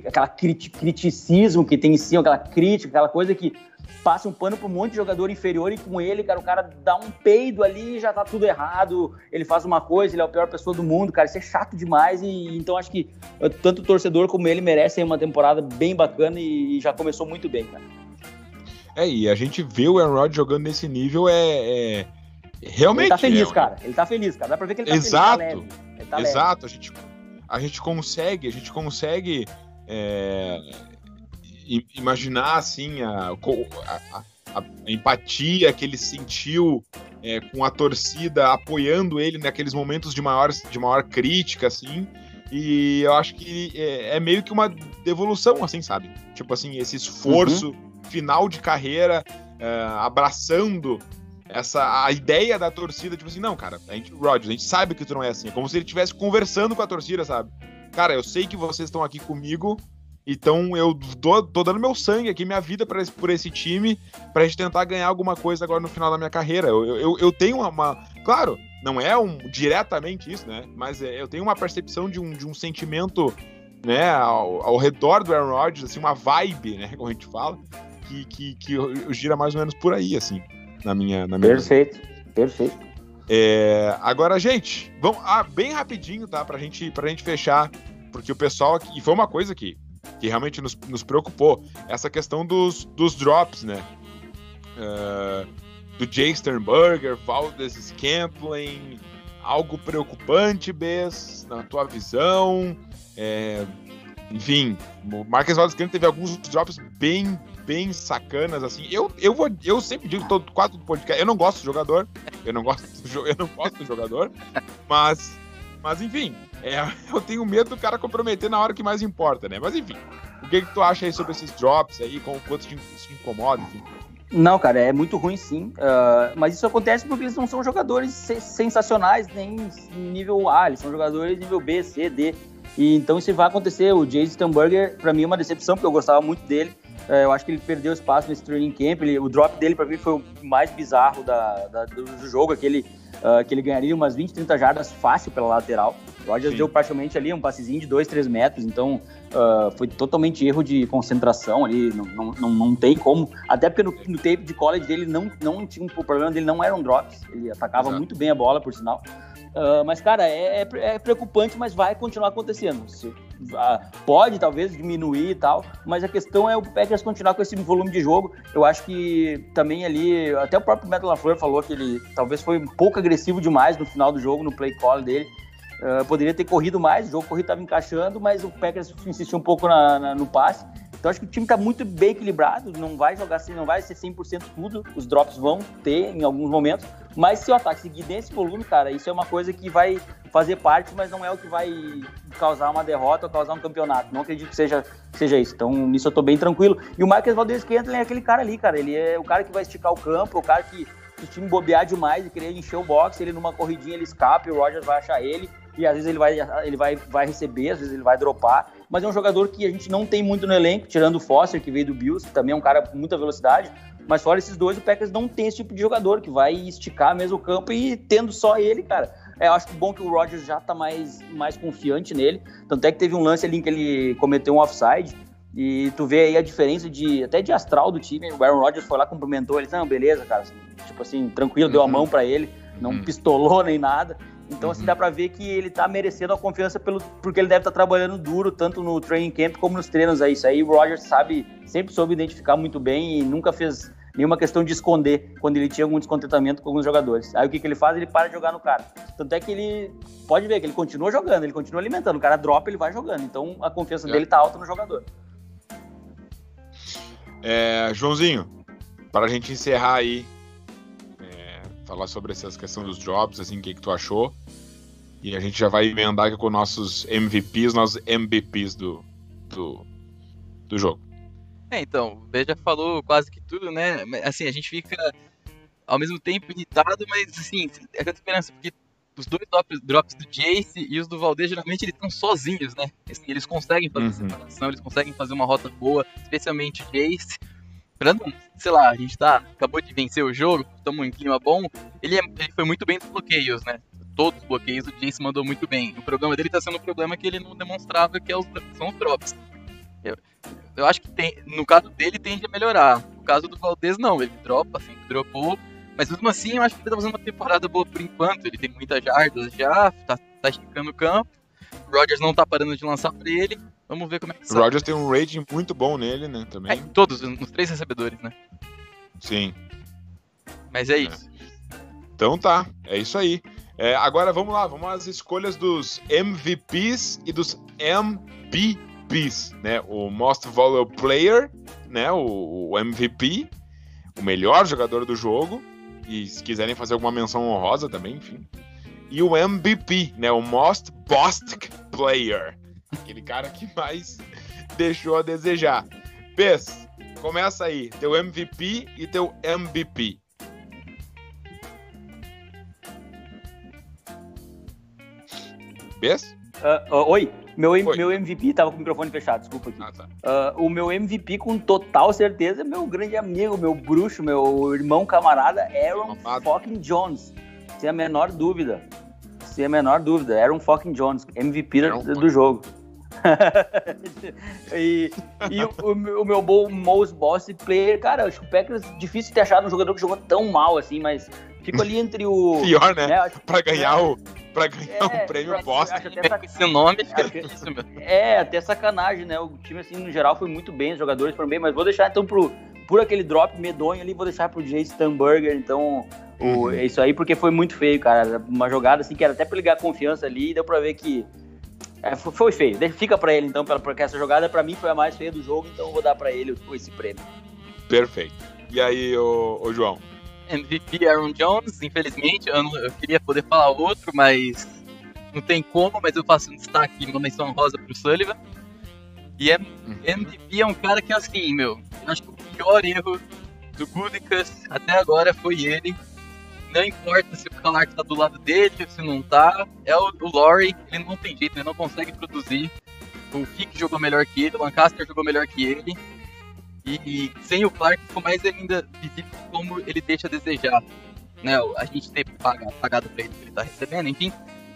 aquela crit, criticismo que tem em si, aquela crítica, aquela coisa que passa um pano para um monte de jogador inferior e com ele, cara, o cara dá um peido ali e já tá tudo errado, ele faz uma coisa, ele é a pior pessoa do mundo, cara, isso é chato demais e então acho que tanto o torcedor como ele merecem uma temporada bem bacana e, já começou muito bem, cara. É, e a gente vê o Aaron Rodgers jogando nesse nível é, é... realmente... Ele tá feliz, é... cara, ele tá feliz, cara, dá pra ver que ele tá Exato. feliz, tá. Ele tá Exato, a gente, a gente consegue, a gente consegue... É, imaginar assim a, a, a, empatia que ele sentiu é, com a torcida apoiando ele naqueles momentos de maior, de maior crítica, assim. E eu acho que é, é meio que uma devolução, assim, sabe? Tipo assim, esse esforço uhum. final de carreira, é, abraçando essa a ideia da torcida, tipo assim, não, cara, a gente, Rodgers, a gente sabe que tu não é assim. É como se ele estivesse conversando com a torcida, sabe? Cara, eu sei que vocês estão aqui comigo, então eu tô, tô, dando meu sangue aqui, minha vida pra, por esse time, pra gente tentar ganhar alguma coisa agora no final da minha carreira. Eu, eu, eu tenho uma, uma, Claro, não é um diretamente isso, né? Mas é, eu tenho uma percepção de um, de um sentimento, né, ao, ao redor do Aaron Rodgers, assim, uma vibe, né, como a gente fala, que, que, que gira mais ou menos por aí, assim, na minha. Na minha perfeito, vida. perfeito. É, agora, gente, vamos ah, bem rapidinho, tá? Pra gente, pra gente fechar, porque o pessoal aqui. E foi uma coisa que que realmente nos, nos preocupou. Essa questão dos, dos drops, né? Uh, do Jay Sternberger, Valdez Scantling, algo preocupante, Bess, na tua visão. É, enfim, o Marques Valdez teve alguns drops bem, bem sacanas, assim. Eu, eu, vou, eu sempre digo todo quadro do podcast, eu não gosto do jogador, eu não gosto do, eu não gosto do jogador, mas, mas enfim, é, eu tenho medo do cara comprometer na hora que mais importa, né? Mas enfim, o que, que tu acha aí sobre esses drops aí, com quanto te, te incomoda, enfim? Não, cara, é muito ruim sim. Uh, mas isso acontece porque eles não são jogadores sensacionais nem nível A, eles são jogadores nível B, C, D. E então isso vai acontecer. O Jason Stamberger, para mim, é uma decepção, porque eu gostava muito dele. Uh, eu acho que ele perdeu espaço nesse training camp. Ele, o drop dele, para mim, foi o mais bizarro da, da, do jogo, aquele uh, que ele ganharia umas 20, 30 jardas fácil pela lateral. O Rodgers deu praticamente ali um passezinho de 2, 3 metros, então uh, foi totalmente erro de concentração ali, não, não, não, não tem como. Até porque no, no, tape de college dele não, não tinha, o problema dele não eram drops, ele atacava Exato. muito bem a bola, por sinal. Uh, mas, cara, é, é, é, preocupante, mas vai continuar acontecendo. Se, uh, pode, talvez, diminuir e tal, mas a questão é o Packers continuar com esse volume de jogo. Eu acho que também ali, até o próprio Metal LaFleur falou que ele talvez foi um pouco agressivo demais no final do jogo, no play call dele. Uh, poderia ter corrido mais, o jogo corrido estava encaixando, mas o Packers insistiu um pouco na, na, no passe. Então acho que o time está muito bem equilibrado, não vai jogar assim, não vai ser 100% tudo, os drops vão ter em alguns momentos, mas se o ataque seguir nesse volume, cara, isso é uma coisa que vai fazer parte, mas não é o que vai causar uma derrota ou causar um campeonato. Não acredito que seja, seja isso. Então, nisso eu tô bem tranquilo. E o Marcos Valdez Scantling é aquele cara ali, cara. Ele é o cara que vai esticar o campo, o cara que se o time bobear demais e querer encher o box, ele numa corridinha ele escapa e o Rogers vai achar ele e às vezes ele vai, ele vai, vai receber, às vezes ele vai dropar, mas é um jogador que a gente não tem muito no elenco, tirando o Foster, que veio do Bills, que também é um cara com muita velocidade, mas fora esses dois, o Packers não tem esse tipo de jogador, que vai esticar mesmo o campo e tendo só ele, cara. É, eu acho que bom que o Rodgers já tá mais, mais confiante nele, tanto é que teve um lance ali em que ele cometeu um offside, E tu vê aí a diferença de até de astral do time. O Aaron Rodgers foi lá, cumprimentou ele, não, beleza, cara. Tipo assim, tranquilo, uhum. deu a uhum. mão para ele, não uhum. pistolou nem nada. Então, assim, uhum. dá pra ver que ele tá merecendo a confiança pelo, porque ele deve estar tá trabalhando duro, tanto no training camp como nos treinos aí. Isso aí o Rodgers sabe, sempre soube identificar muito bem e nunca fez nenhuma questão de esconder quando ele tinha algum descontentamento com alguns jogadores. Aí o que, que ele faz? Ele para de jogar no cara. Tanto é que ele pode ver que ele continua jogando, ele continua alimentando. O cara dropa, ele vai jogando. Então a confiança é. dele tá alta no jogador. É, Joãozinho, para a gente encerrar aí, falar sobre essa questão dos jobs, assim, o que, que tu achou? E a gente já vai emendar aqui com nossos MVPs, nossos MVPs do, do, do jogo. É, então, o B já falou quase que tudo, né? Assim, a gente fica ao mesmo tempo irritado, mas assim, é a diferença, porque os dois drops, drops do Jace e os do Valdez, geralmente eles estão sozinhos, né? Assim, eles conseguem fazer uhum. separação, eles conseguem fazer uma rota boa, especialmente o Jace. Pra sei lá, a gente tá, acabou de vencer o jogo, estamos em clima bom, ele, é, ele foi muito bem nos bloqueios, né? Todos os bloqueios o Jace mandou muito bem. O problema dele tá sendo um problema que ele não demonstrava, que é os, são os drops. Eu, eu acho que tem, no caso dele tende a melhorar. No caso do Valdez, não. Ele dropa, assim, dropou. Mas mesmo assim, eu acho que ele tá fazendo uma temporada boa por enquanto. Ele tem muitas jardas já, tá, tá esticando o campo. O Rodgers não tá parando de lançar pra ele. Vamos ver como é que O Rodgers tem um rating muito bom nele, né? Também. É, todos, nos três recebedores, né? Sim. Mas é, é. isso. Então tá, é isso aí. É, agora vamos lá, vamos às escolhas dos MVPs e dos MPs MVPs, né? O Most Valuable Player, né? O, o, MVP, o melhor jogador do jogo. E se quiserem fazer alguma menção honrosa também, enfim. E o MVP, né? O Most Bostic Player. Aquele cara que mais deixou a desejar. Pes, começa aí. Teu MVP e teu MVP. Bess? Uh, uh, oi, meu, meu MVP, tava com o microfone fechado, desculpa aqui. Ah, tá. uh, o meu MVP, com total certeza, é meu grande amigo, meu bruxo, meu irmão camarada, Aaron fucking Jones. Sem a menor dúvida. Sem a menor dúvida. Aaron fucking Jones, MVP Aaron do, do jogo. e, e o, o, meu bom most boss player, cara, acho que o Packers difícil ter achado um jogador que jogou tão mal assim, mas fico ali entre o. Pior, né? né pra ganhar é, o pra ganhar é, um prêmio bosta. Acho até sac... Esse nome é isso, meu. É, até sacanagem, né? O time, assim, no geral, foi muito bem, os jogadores foram bem, mas vou deixar então pro, por aquele drop medonho ali, vou deixar pro Jay Stamburger, então. O, uhum. isso aí, porque foi muito feio, cara. Uma jogada assim que era até pra ligar a confiança ali, e deu pra ver que. É, foi feio. Fica pra ele, então, porque essa jogada pra mim foi a mais feia do jogo, então eu vou dar pra ele esse prêmio. Perfeito. E aí, ô, ô João? MVP Aaron Jones, infelizmente, eu, não, eu, queria poder falar outro, mas não tem como, mas eu faço um destaque, uma menção rosa pro Sullivan. E é, MVP é um cara que, assim, meu, eu acho que o pior erro do Gudikas até agora foi ele. Não importa se o Clark tá do lado dele, se não tá, é o, o Laurie, ele não tem jeito, ele não consegue produzir. O Kick jogou melhor que ele, o Lancaster jogou melhor que ele. E, sem o Clark ficou mais ainda visível como ele deixa a desejar. Né? A gente ter pagado, pagado pra ele que ele tá recebendo, enfim,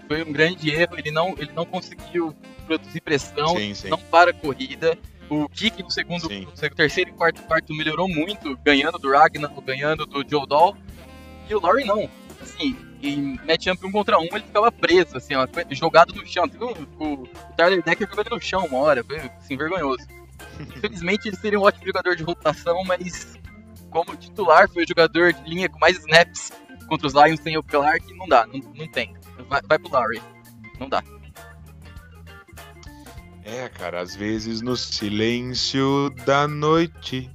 foi um grande erro. Ele não, ele não conseguiu produzir pressão, sim, sim. não para a corrida. O kick no segundo, no terceiro e quarto quarto melhorou muito, ganhando do Ragnar, ganhando do Joe Doll. E o Laurie não. Assim, em matchup um contra um, ele ficava preso, assim, ó, jogado no chão. O, o, o Tyler Decker ele no chão uma hora, foi assim, vergonhoso. Infelizmente ele seria um ótimo jogador de rotação, mas como titular foi o jogador de linha com mais snaps contra os Lions sem o Clark, não dá, não, não tem. Vai, vai pro Larry, não dá. É, cara, às vezes no silêncio da noite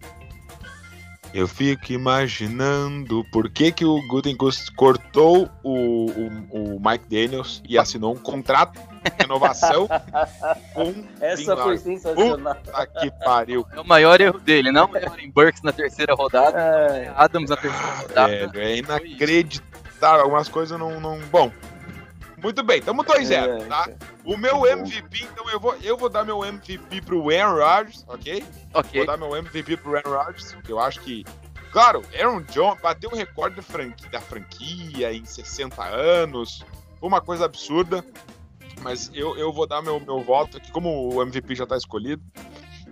eu fico imaginando por que, que o Gutenkust cortou o, o, o, Mike Daniels e assinou um contrato de renovação com Essa foi sensacional. Puta que pariu. É o maior erro dele, não o em Burks na terceira rodada, é. Adams na terceira ah, rodada. Velho, é inacreditável. Algumas coisas não, não. Bom, muito bem, estamos 2-0, é, tá? O meu MVP, então eu vou, eu vou dar meu MVP pro Aaron Rodgers, ok? Ok. Vou dar meu MVP pro Aaron Rodgers, porque eu acho que. Claro, Aaron Jones bateu o recorde da franquia, da franquia em 60 anos. Foi uma coisa absurda. Mas eu, eu vou dar meu, meu voto aqui, como o MVP já está escolhido.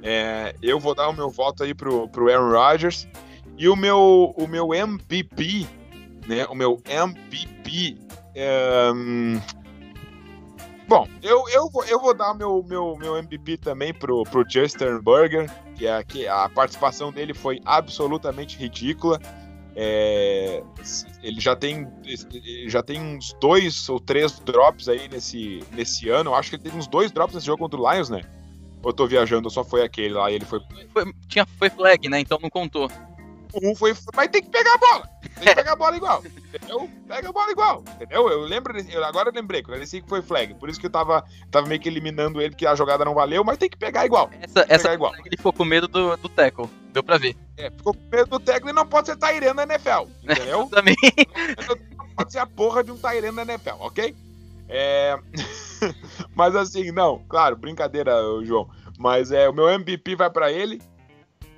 É, eu vou dar o meu voto aí pro, pro Aaron Rodgers. E o meu, o meu MVP, né? O meu MVP. Bom, eu, eu, vou, eu vou dar meu, meu, meu MVP também pro, pro Justin Burger, que, é, que a participação dele foi absolutamente ridícula. É, ele já tem, já tem uns dois ou três drops aí nesse, nesse ano. Eu acho que ele teve uns dois drops nesse jogo contra o Lions, né? Ou eu tô viajando, só foi aquele lá e ele foi... foi. tinha, foi flag, né? Então não contou. Um foi. Mas tem que pegar a bola. Tem que pegar a bola igual. Entendeu? Pega a bola igual. Entendeu? Eu lembro. Eu agora eu lembrei, quando ele que foi flag. Por isso que eu tava, tava meio que eliminando ele, que a jogada não valeu, mas tem que pegar igual. Essa, essa igual. ele ficou com medo do, do tackle. Deu pra ver. É, ficou com medo do tackle e não pode ser Tairan na NFL. Entendeu? Também. Não pode ser a porra de um Tairan na NFL, ok? É. mas assim, não, claro, brincadeira, João. Mas é, o meu MVP vai para ele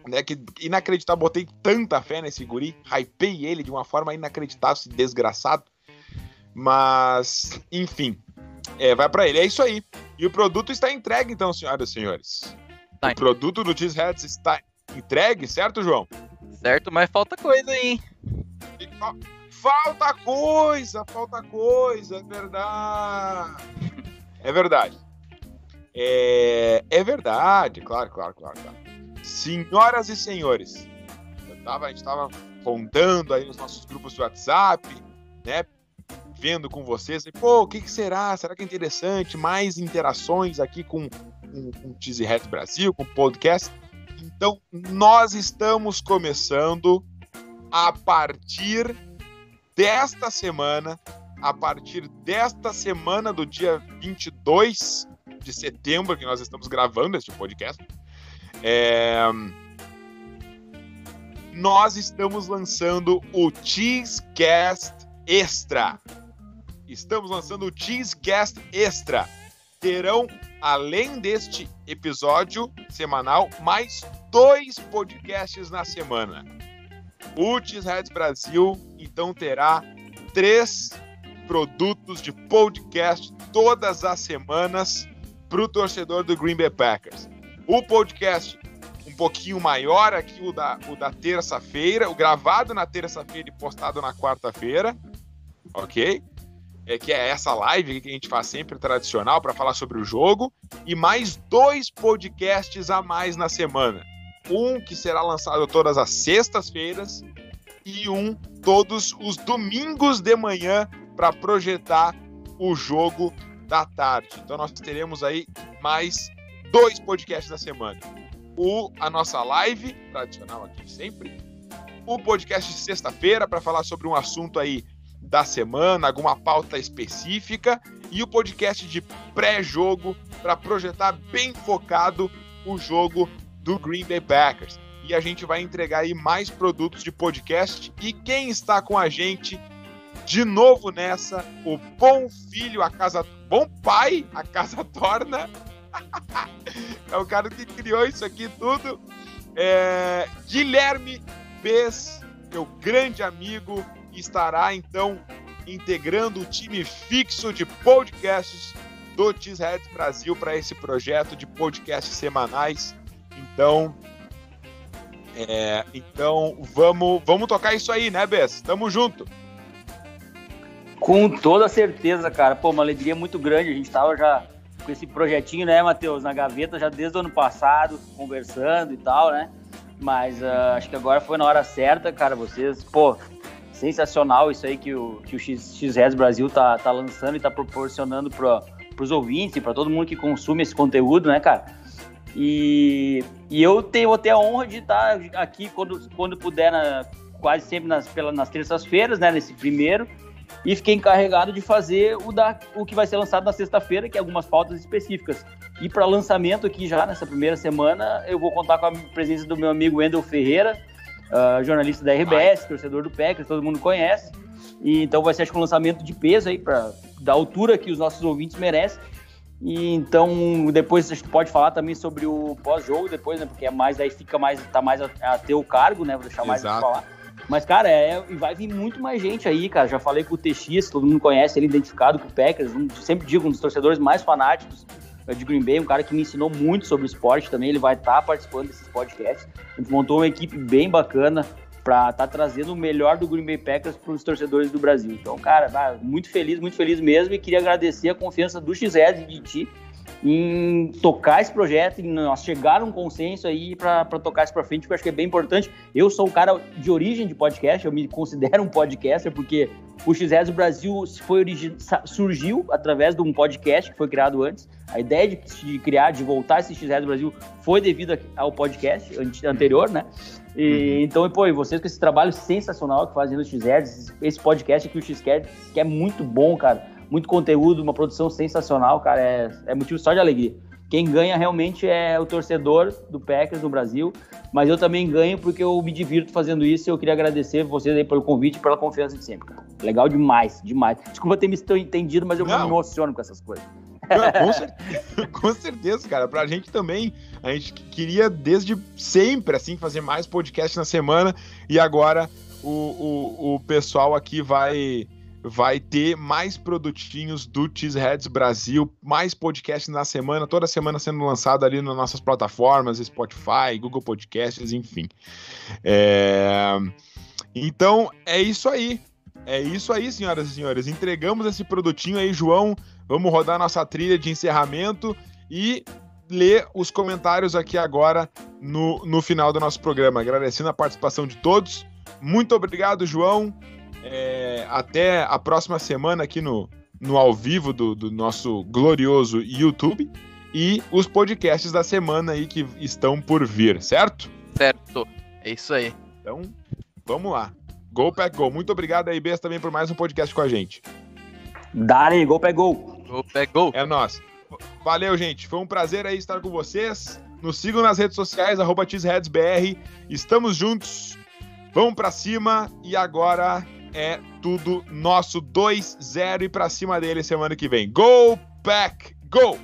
né, que inacreditável, botei tanta fé nesse guri, hypei ele de uma forma inacreditável, esse desgraçado. Mas, enfim, é, vai para ele. É isso aí. E o produto está entregue, então, senhoras e senhores. Tá. O produto do Cheeseheads está entregue, certo, João? Certo, mas falta coisa aí. Falta coisa, falta coisa, é verdade. É verdade. É, é verdade, claro, claro, claro, claro. Senhoras e senhores, tava, a gente estava contando aí nos nossos grupos de WhatsApp, né? Vendo com vocês, e, pô, o que, que, será? Será que é interessante? Mais interações aqui com, com, com o Cheesy Hat Brasil, com o podcast. Então, nós estamos começando a partir desta semana, a partir desta semana do dia 22 de setembro, que nós estamos gravando este podcast, é... Nós estamos lançando o Cheesecast Extra. Estamos lançando o Cheesecast Extra. Terão, além deste episódio semanal, mais dois podcasts na semana. O Cheeseheads Brasil, então, terá três produtos de podcast todas as semanas para o torcedor do Green Bay Packers. O podcast um pouquinho maior aqui, o da, o da terça-feira, o gravado na terça-feira e postado na quarta-feira, ok? É, que é essa live que a gente faz sempre tradicional para falar sobre o jogo, e mais dois podcasts a mais na semana. Um que será lançado todas as sextas-feiras e um todos os domingos de manhã para projetar o jogo da tarde. Então nós teremos aí mais dois podcasts da semana. O, a nossa live, tradicional aqui sempre. O podcast de sexta-feira, para falar sobre um assunto aí da semana, alguma pauta específica. E o podcast de pré-jogo, para projetar bem focado o jogo do Green Bay Packers. E a gente vai entregar aí mais produtos de podcast. E quem está com a gente de novo nessa, o bom filho, a casa. Bom pai, a casa torna é o cara que criou isso aqui tudo. É, Guilherme Bess, meu grande amigo, estará então integrando o time fixo de podcasts do Cheeseheads Brasil para esse projeto de podcasts semanais. Então, é, então vamos, vamos tocar isso aí, né, Bess? Tamo junto. Com toda certeza, cara. Pô, uma alegria muito grande. A gente tava já com esse projetinho, né, Matheus, na gaveta já desde o ano passado, conversando e tal, né? Mas uh, acho que agora foi na hora certa, cara. Vocês, pô, sensacional isso aí que o, que o X, X Brasil tá, tá lançando e tá proporcionando para os ouvintes e para todo mundo que consome esse conteúdo, né, cara? E, e eu tenho até a honra de estar aqui quando, quando puder, na, quase sempre nas, nas terças-feiras, né, nesse primeiro e fiquei encarregado de fazer o, da, o que vai ser lançado na sexta-feira, que é algumas pautas específicas. E para lançamento aqui já nessa primeira semana, eu vou contar com a presença do meu amigo Wendel Ferreira, uh, jornalista da RBS, torcedor do Packers, todo mundo conhece. E então vai ser acho que um lançamento de peso aí para da altura que os nossos ouvintes merecem. E então depois a gente pode falar também sobre o pós-jogo depois, né? Porque é mais aí fica mais tá mais a, a teu cargo, né? Vou deixar mais Exato. falar. Mas, cara, é, vai vir muito mais gente aí, cara. Já falei com o TX, todo mundo conhece ele, identificado com o Packers. Um, sempre digo, um dos torcedores mais fanáticos de Green Bay, um cara que me ensinou muito sobre esporte também. Ele vai estar tá participando desses podcasts. A gente montou uma equipe bem bacana para estar tá trazendo o melhor do Green Bay Packers para os torcedores do Brasil. Então, cara, muito feliz, muito feliz mesmo e queria agradecer a confiança do XRED e de ti em tocar esse projeto, em nós chegar a um consenso aí para tocar isso para frente, que eu acho que é bem importante. Eu sou um cara de origem de podcast, eu me considero um podcaster, porque o XS Brasil foi surgiu através de um podcast que foi criado antes. A ideia de, de criar, de voltar esse XS Brasil foi devido ao podcast anterior, né? E, uhum. Então, pô, e vocês com esse trabalho sensacional que fazem no XS, esse podcast aqui, o XCast, que é muito bom, cara muito conteúdo, uma produção sensacional, cara. É, é motivo só de alegria. Quem ganha realmente é o torcedor do Packers no Brasil, mas eu também ganho porque eu me divirto fazendo isso e eu queria agradecer vocês aí pelo convite e pela confiança de sempre, cara. Legal demais, demais. Desculpa ter me entendido, mas eu Não. me emociono com essas coisas. Com certeza, com certeza, cara. Pra gente também, a gente queria desde sempre, assim, fazer mais podcast na semana e agora o, o, o pessoal aqui vai vai ter mais produtinhos do Cheeseheads Brasil, mais podcasts na semana, toda semana sendo lançado ali nas nossas plataformas, Spotify, Google Podcasts, enfim. É... Então é isso aí. É isso aí, senhoras e senhores. Entregamos esse produtinho aí, João. Vamos rodar nossa trilha de encerramento e ler os comentários aqui agora no, no final do nosso programa. Agradecendo a participação de todos. Muito obrigado, João. É, até a próxima semana aqui no, no ao vivo do, do nosso glorioso YouTube e os podcasts da semana aí que estão por vir, certo? Certo, é isso aí. Então, vamos lá. Go Pack Go. Muito obrigado aí, Bess, também por mais um podcast com a gente. Dale, Go Pack Go. Go Pack Go. É nós. Valeu, gente. Foi um prazer aí estar com vocês. Nos sigam nas redes sociais, arroba Estamos juntos. Vamos para cima e agora é tudo nosso 2-0 e para cima dele semana que vem. Go Pack Go!